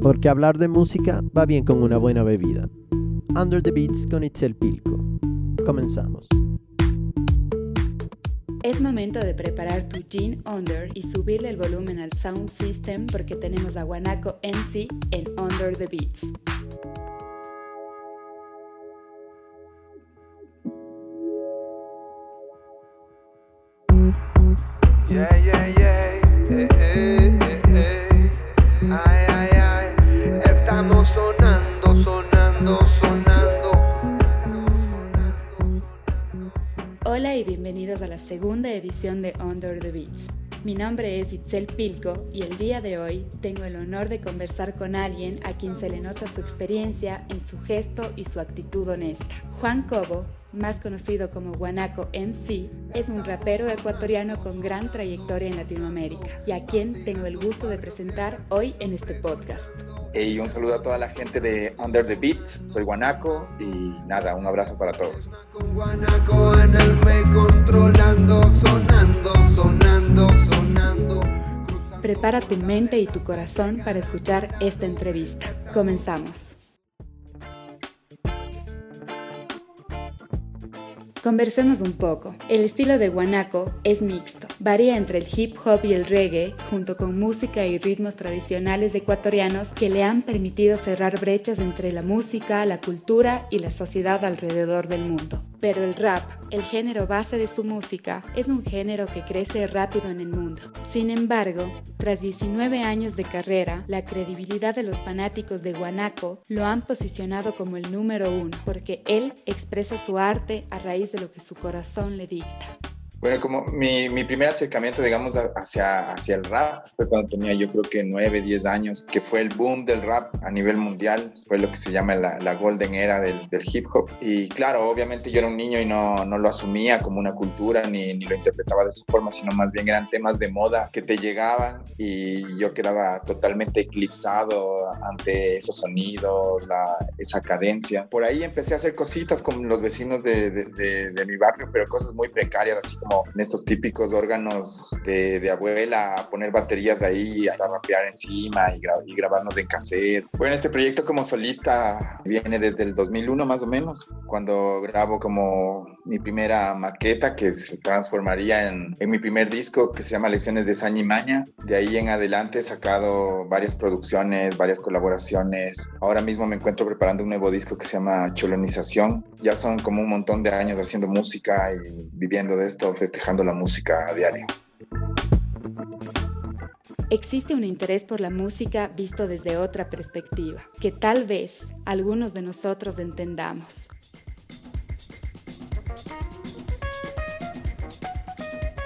porque hablar de música va bien con una buena bebida. Under the Beats con Itzel Pilco. Comenzamos. Es momento de preparar tu Gin Under y subirle el volumen al sound system porque tenemos a Guanaco MC en Under the Beats. Yeah, yeah, segunda edición de Under the Beats. Mi nombre es Itzel Pilco y el día de hoy tengo el honor de conversar con alguien a quien se le nota su experiencia en su gesto y su actitud honesta. Juan Cobo, más conocido como Guanaco MC, es un rapero ecuatoriano con gran trayectoria en Latinoamérica y a quien tengo el gusto de presentar hoy en este podcast. Y un saludo a toda la gente de Under the Beats. Soy Guanaco y nada, un abrazo para todos. Con Guanaco en el me controlando, sonando, sonando, sonando. Cruzando. Prepara tu mente y tu corazón para escuchar esta entrevista. Comenzamos. Conversemos un poco. El estilo de Guanaco es mixto. Varía entre el hip hop y el reggae, junto con música y ritmos tradicionales ecuatorianos que le han permitido cerrar brechas entre la música, la cultura y la sociedad alrededor del mundo. Pero el rap, el género base de su música, es un género que crece rápido en el mundo. Sin embargo, tras 19 años de carrera, la credibilidad de los fanáticos de Guanaco lo han posicionado como el número uno, porque él expresa su arte a raíz de lo que su corazón le dicta. Bueno, como mi, mi primer acercamiento, digamos, hacia, hacia el rap fue cuando tenía yo creo que 9, 10 años, que fue el boom del rap a nivel mundial, fue lo que se llama la, la golden era del, del hip hop. Y claro, obviamente yo era un niño y no, no lo asumía como una cultura ni, ni lo interpretaba de esa forma, sino más bien eran temas de moda que te llegaban y yo quedaba totalmente eclipsado ante esos sonidos, la, esa cadencia. Por ahí empecé a hacer cositas con los vecinos de, de- de- de mi barrio, pero cosas muy precarias, así como en estos típicos órganos de, abuela, poner baterías ahí, a rapear encima y, y grabarnos en cassette. Bueno, este proyecto como solista viene desde el 2001 más o menos, cuando grabo como mi primera maqueta que se transformaría en, en mi primer disco que se llama Lecciones de Saña y Maña. De ahí en adelante he sacado varias producciones, varias colaboraciones. Ahora mismo me encuentro preparando un nuevo disco que se llama Cholonización. Ya son como un montón de años haciendo música y viviendo de esto, festejando la música a diario. Existe un interés por la música visto desde otra perspectiva, que tal vez algunos de nosotros entendamos.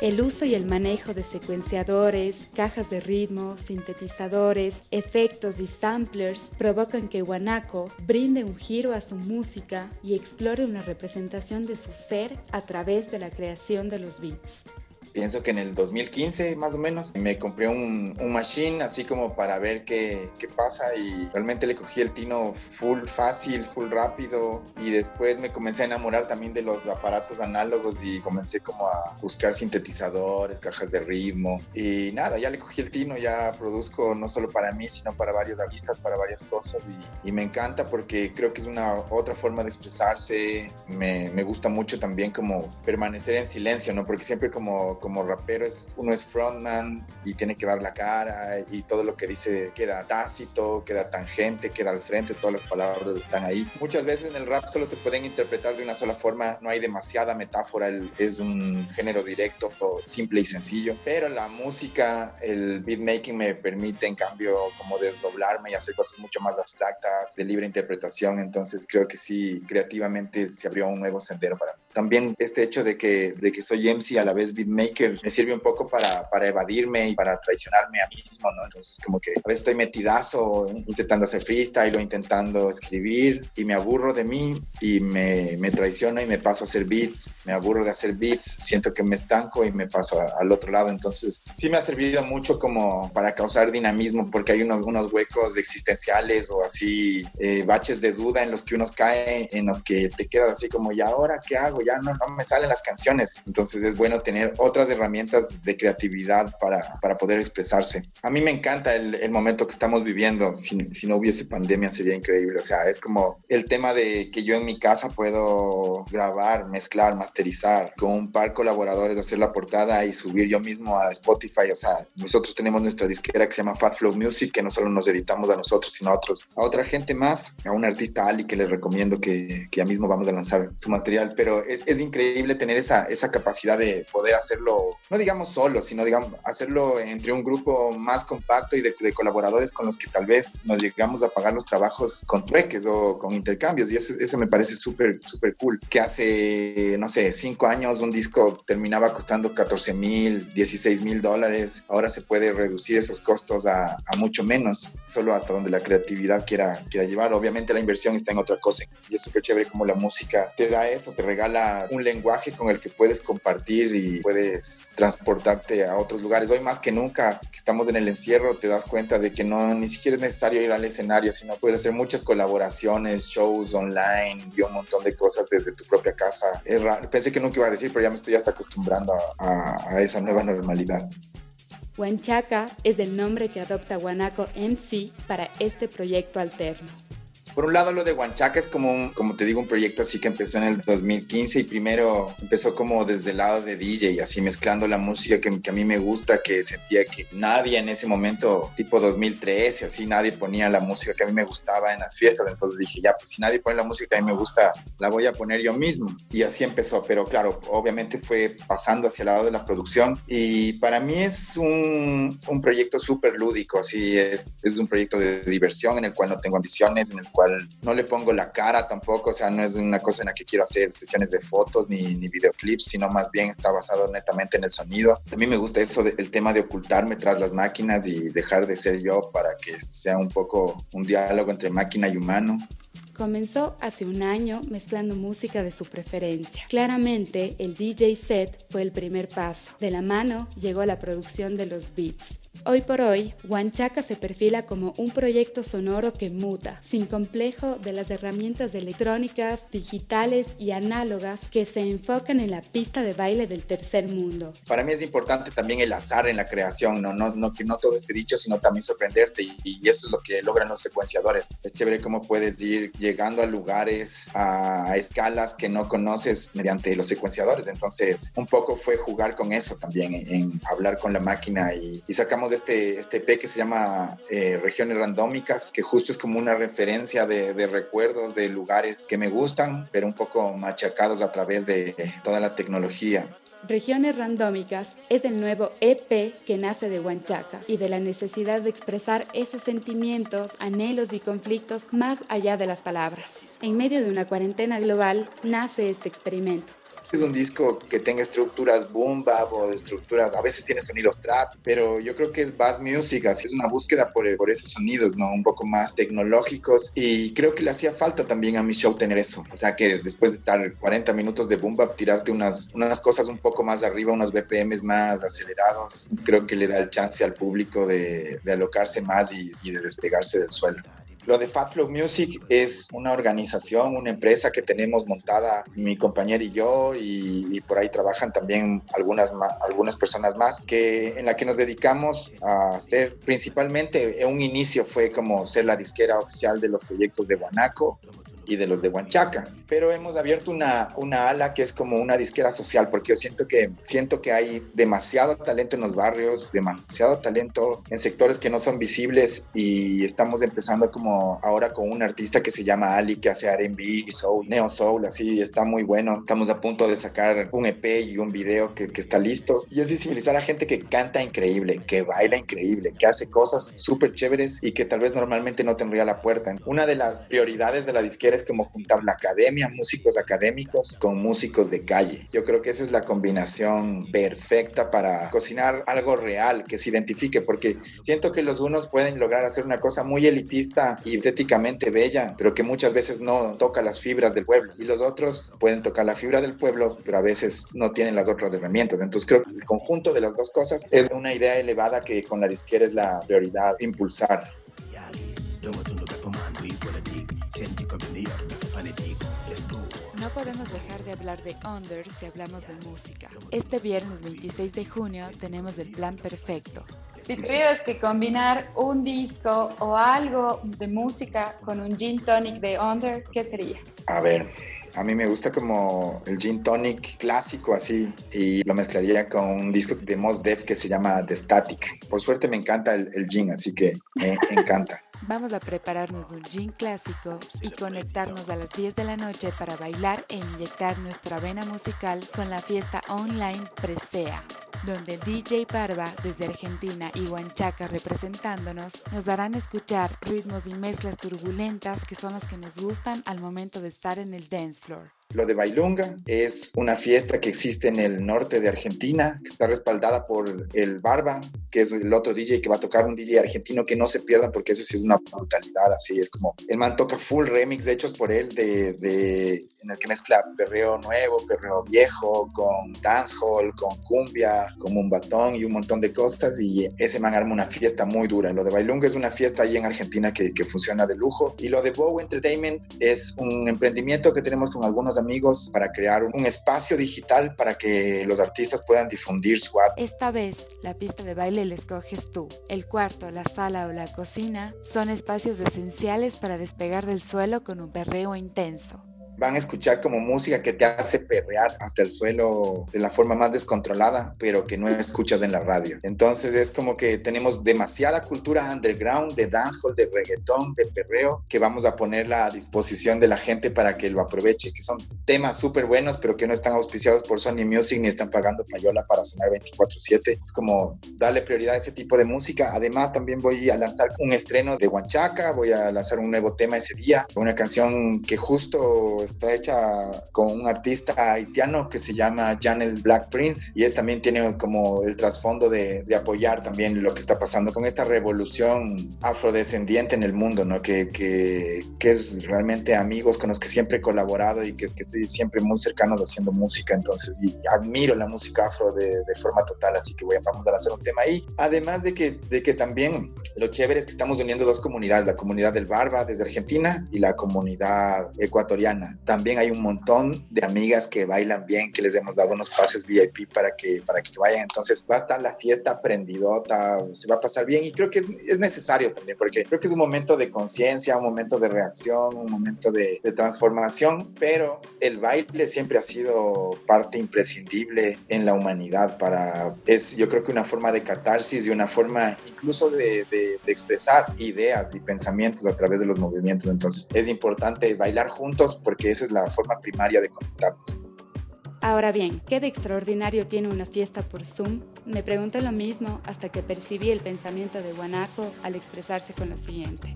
El uso y el manejo de secuenciadores, cajas de ritmo, sintetizadores, efectos y samplers provocan que Guanaco brinde un giro a su música y explore una representación de su ser a través de la creación de los beats. Pienso que en el 2015 más o menos me compré un, un machine así como para ver qué, qué pasa y realmente le cogí el tino full fácil, full rápido y después me comencé a enamorar también de los aparatos análogos y comencé como a buscar sintetizadores, cajas de ritmo y nada, ya le cogí el tino, ya produzco no solo para mí sino para varios artistas, para varias cosas y, y me encanta porque creo que es una otra forma de expresarse, me, me gusta mucho también como permanecer en silencio, ¿no? Porque siempre como, como rapero es, uno es frontman y tiene que dar la cara y todo lo que dice queda tácito, queda tangente, queda al frente, todas las palabras están ahí. Muchas veces en el rap solo se pueden interpretar de una sola forma, no hay demasiada metáfora, es un género directo, simple y sencillo, pero la música, el beatmaking me permite en cambio como desdoblarme y hacer cosas mucho más abstractas, de libre interpretación, entonces creo que sí, creativamente se abrió un nuevo sendero para mí. También este hecho de que, de que soy MC a la vez beatmaker me sirve un poco para, para evadirme y para traicionarme a mí mismo, ¿no? Entonces como que a veces estoy metidazo intentando hacer freestyle o intentando escribir y me aburro de mí y me, me traiciono y me paso a hacer beats, me aburro de hacer beats, siento que me estanco y me paso a- al otro lado, entonces sí me ha servido mucho como para causar dinamismo porque hay unos, unos huecos existenciales o así eh, baches de duda en los que uno cae, en los que te quedas así como, ¿y ahora qué hago? Algo, ya no, no me salen las canciones. Entonces es bueno tener otras herramientas de creatividad para, para poder expresarse. A mí me encanta el, el momento que estamos viviendo. Si, si no hubiese pandemia sería increíble. O sea, es como el tema de que yo en mi casa puedo grabar, mezclar, masterizar con un par de colaboradores, hacer la portada y subir yo mismo a Spotify. O sea, nosotros tenemos nuestra disquera que se llama Fat Flow Music, que no solo nos editamos a nosotros, sino a otros, a otra gente más, a un artista Ali que les recomiendo que, que ya mismo vamos a lanzar su material. Pero es, es increíble tener esa, esa capacidad de poder hacerlo, no digamos solo, sino digamos hacerlo entre un grupo más compacto y de, de colaboradores con los que tal vez nos llegamos a pagar los trabajos con trueques o con intercambios. Y eso, eso me parece súper, súper cool. Que hace, no sé, cinco años un disco terminaba costando 14 mil, 16 mil dólares. Ahora se puede reducir esos costos a, a, mucho menos, solo hasta donde la creatividad quiera, quiera llevar. Obviamente la inversión está en otra cosa. Y es súper chévere como la música te da eso, te regala un lenguaje con el que puedes compartir y puedes transportarte a otros lugares. Hoy más que nunca que estamos en el encierro, te das cuenta de que no ni siquiera es necesario ir al escenario, sino puedes hacer muchas colaboraciones, shows online y un montón de cosas desde tu propia casa. Es raro. Pensé que nunca iba a decir, pero ya me estoy hasta acostumbrando a, a, a esa nueva normalidad. Huanchaca es el nombre que adopta Guanaco MC para este proyecto alterno. Por un lado, lo de Huanchaca es como, un, como te digo, un proyecto así que empezó en el 2015 y primero empezó como desde el lado de DJ, así mezclando la música que, que, a mí me gusta, que sentía que nadie en ese momento, tipo 2013, así nadie ponía la música que a mí me gustaba en las fiestas. Entonces dije, ya, pues si nadie pone la música que a mí me gusta, la voy a poner yo mismo. Y así empezó, pero claro, obviamente fue pasando hacia el lado de la producción y para mí es un, un proyecto súper lúdico, así es, es un proyecto de diversión en el cual no tengo ambiciones, en el cual no le pongo la cara tampoco, o sea, no es una cosa en la que quiero hacer sesiones de fotos ni, ni videoclips, sino más bien está basado netamente en el sonido. A mí me gusta eso del tema de ocultarme tras las máquinas y dejar de ser yo para que sea un poco un diálogo entre máquina y humano. Comenzó hace un año mezclando música de su preferencia. Claramente, el DJ set fue el primer paso. De la mano llegó la producción de los beats. Hoy por hoy, Huanchaca se perfila como un proyecto sonoro que muta, sin complejo de las herramientas electrónicas, digitales y análogas que se enfocan en la pista de baile del tercer mundo. Para mí es importante también el azar en la creación, no, no, no que no todo esté dicho, sino también sorprenderte y, y eso es lo que logran los secuenciadores. Es chévere cómo puedes ir llegando a lugares, a, a escalas que no conoces mediante los secuenciadores. Entonces, un poco fue jugar con eso también, en, en hablar con la máquina y, y sacamos de este, este EP que se llama eh, Regiones Randómicas, que justo es como una referencia de, de, recuerdos de lugares que me gustan, pero un poco machacados a través de toda la tecnología. Regiones Randómicas es el nuevo EP que nace de Huanchaca y de la necesidad de expresar esos sentimientos, anhelos y conflictos más allá de las palabras. En medio de una cuarentena global nace este experimento es un disco que tenga estructuras boom bap o estructuras, a veces tiene sonidos trap, pero yo creo que es bass music, así es una búsqueda por, esos sonidos, ¿no? Un poco más tecnológicos y creo que le hacía falta también a mi show tener eso, o sea que después de estar 40 minutos de boom bap, tirarte unas, unas cosas un poco más arriba, unos BPMs más acelerados, creo que le da el chance al público de, de alocarse más y, y de despegarse del suelo. Lo de Fat Flow Music es una organización, una empresa que tenemos montada mi compañera y yo y, y por ahí trabajan también algunas, algunas personas más que en la que nos dedicamos a hacer principalmente un inicio fue como ser la disquera oficial de los proyectos de Guanaco y de los de Huanchaca. Pero hemos abierto una, una ala que es como una disquera social, porque yo siento que, siento que hay demasiado talento en los barrios, demasiado talento en sectores que no son visibles y estamos empezando como ahora con un artista que se llama Ali, que hace R&B, soul, neo soul, así, está muy bueno. Estamos a punto de sacar un EP y un video que, que está listo. Y es visibilizar a gente que canta increíble, que baila increíble, que hace cosas súper chéveres y que tal vez normalmente no tendría la puerta. Una de las prioridades de la disquera es como juntar la academia, músicos académicos con músicos de calle. Yo creo que esa es la combinación perfecta para cocinar algo real que se identifique, porque siento que los unos pueden lograr hacer una cosa muy elitista y estéticamente bella, pero que muchas veces no toca las fibras del pueblo. Y los otros pueden tocar la fibra del pueblo, pero a veces no tienen las otras herramientas. Entonces creo que el conjunto de las dos cosas es una idea elevada que con la disquera es la prioridad impulsar. Podemos dejar de hablar de Under si hablamos de música. Este viernes 26 de junio tenemos el plan perfecto. Si tuvieras que combinar un disco o algo de música con un gin tonic de Under, ¿qué sería? A ver, a mí me gusta como el gin tonic clásico así y lo mezclaría con un disco de Mos Def que se llama The Static. Por suerte me encanta el, el gin, así que me encanta. Vamos a prepararnos un gin clásico y conectarnos a las 10 de la noche para bailar e inyectar nuestra vena musical con la fiesta online Presea, donde DJ Parva desde Argentina y Huanchaca representándonos nos harán escuchar ritmos y mezclas turbulentas que son las que nos gustan al momento de estar en el dance floor. Lo de Bailunga es una fiesta que existe en el norte de Argentina, que está respaldada por el Barba, que es el otro DJ que va a tocar, un DJ argentino que no se pierdan porque eso sí es una brutalidad, así es como, el man toca full remix hechos por él de, de en el que mezcla perreo nuevo, perreo viejo, con dancehall, con cumbia, con un batón y un montón de cosas y ese man arma una fiesta muy dura. Lo de Bailunga es una fiesta ahí en Argentina que, que funciona de lujo y lo de Bow Entertainment es un emprendimiento que tenemos con algunos amigos para crear un espacio digital para que los artistas puedan difundir su arte. Esta vez, la pista de baile la escoges tú. El cuarto, la sala o la cocina son espacios esenciales para despegar del suelo con un perreo intenso van a escuchar como música que te hace perrear hasta el suelo de la forma más descontrolada, pero que no escuchas en la radio. Entonces es como que tenemos demasiada cultura underground de dancehall, de reggaetón, de perreo, que vamos a ponerla a disposición de la gente para que lo aproveche, que son temas súper buenos, pero que no están auspiciados por Sony Music ni están pagando payola para sonar 24/7. Es como darle prioridad a ese tipo de música. Además, también voy a lanzar un estreno de Huanchaca, voy a lanzar un nuevo tema ese día, una canción que justo está hecha con un artista haitiano que se llama Janel Black Prince y es también tiene como el trasfondo de, de, apoyar también lo que está pasando con esta revolución afrodescendiente en el mundo, ¿no? Que, que, que es realmente amigos con los que siempre he colaborado y que es que estoy siempre muy cercano haciendo música, entonces y admiro la música afro de, de forma total, así que voy a, vamos a hacer un tema ahí. Además de que, de que también lo chévere es que estamos uniendo dos comunidades, la comunidad del Barba desde Argentina y la comunidad ecuatoriana también hay un montón de amigas que bailan bien, que les hemos dado unos pases VIP para que, para que vayan. Entonces va a estar la fiesta prendidota, se va a pasar bien y creo que es, es necesario también, porque creo que es un momento de conciencia, un momento de reacción, un momento de, de transformación, pero el baile siempre ha sido parte imprescindible en la humanidad para, es yo creo que una forma de catarsis y una forma incluso de, de, de expresar ideas y pensamientos a través de los movimientos. Entonces es importante bailar juntos porque es esa es la forma primaria de conectarnos. Ahora bien, ¿qué de extraordinario tiene una fiesta por Zoom? Me pregunté lo mismo hasta que percibí el pensamiento de Guanaco al expresarse con lo siguiente.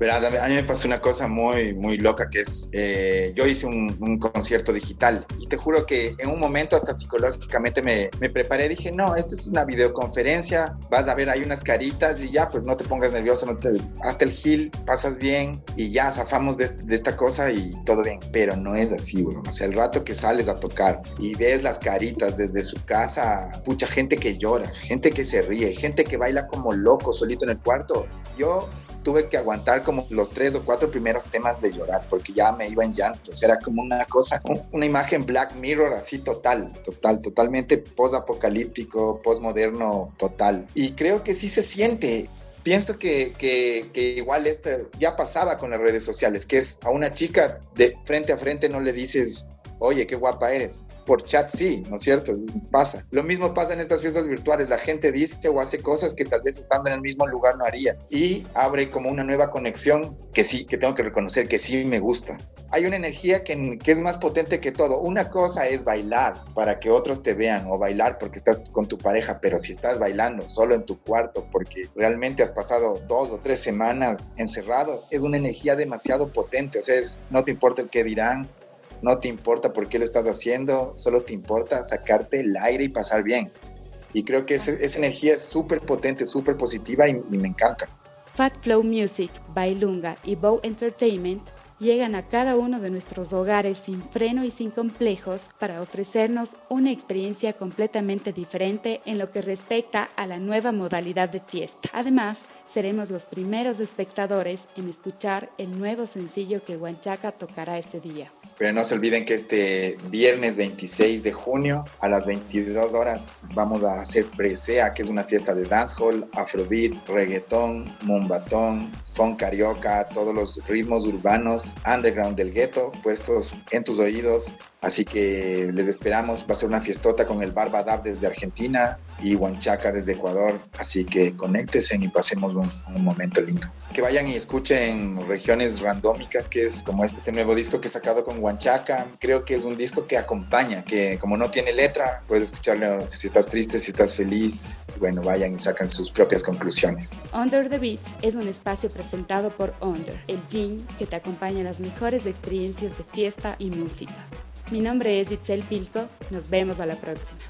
Verás, a mí me pasó una cosa muy, muy loca que es, eh, yo hice un, concierto digital y te juro que en un momento hasta psicológicamente me, me preparé, dije, no, esto es una videoconferencia, vas a ver, hay unas caritas y ya, pues no te pongas nervioso, no te, hasta el gil, pasas bien y ya, zafamos de, de, esta cosa y todo bien, pero no es así, güey. O sea, el rato que sales a tocar y ves las caritas desde su casa, mucha gente que llora, gente que se ríe, gente que baila como loco solito en el cuarto. Yo tuve que aguantar como los tres o cuatro primeros temas de llorar porque ya me iba en llantos. Era como una cosa, una imagen Black Mirror así total, total, totalmente post-apocalíptico, post-moderno total. Y creo que sí se siente. Pienso que, que, que igual esto ya pasaba con las redes sociales, que es a una chica de frente a frente no le dices, oye, qué guapa eres. Por chat sí, ¿no es cierto? Pasa. Lo mismo pasa en estas fiestas virtuales. La gente dice o hace cosas que tal vez estando en el mismo lugar no haría. Y abre como una nueva conexión que sí, que tengo que reconocer que sí me gusta. Hay una energía que, que es más potente que todo. Una cosa es bailar para que otros te vean o bailar porque estás con tu pareja, pero si estás bailando solo en tu cuarto porque realmente has pasado dos o tres semanas encerrado, es una energía demasiado potente. O sea, es, no te importa el que dirán, no te importa por qué lo estás haciendo, solo te importa sacarte el aire y pasar bien. Y creo que esa, energía es súper potente, súper positiva y, y, me encanta. Fat Flow Music, Bailunga y Bow Entertainment llegan a cada uno de nuestros hogares sin freno y sin complejos para ofrecernos una experiencia completamente diferente en lo que respecta a la nueva modalidad de fiesta. Además, seremos los primeros espectadores en escuchar el nuevo sencillo que Huanchaca tocará este día. Pero no se olviden que este viernes 26 de junio a las 22 horas vamos a hacer Presea, que es una fiesta de dancehall, afrobeat, reggaetón, mumbatón, funk carioca, todos los ritmos urbanos underground del gueto puestos en tus oídos Así que les esperamos. Va a ser una fiestota con el Barbadab desde Argentina y Huanchaca desde Ecuador. Así que conéctense y pasemos un, un, momento lindo. Que vayan y escuchen regiones randómicas, que es como este nuevo disco que he sacado con Huanchaca. Creo que es un disco que acompaña, que como no tiene letra, puedes escucharlo si estás triste, si estás feliz. Bueno, vayan y sacan sus propias conclusiones. Under the Beats es un espacio presentado por Under, el jean que te acompaña en las mejores experiencias de fiesta y música. Mi nombre es Itzel Pilco, nos vemos a la próxima.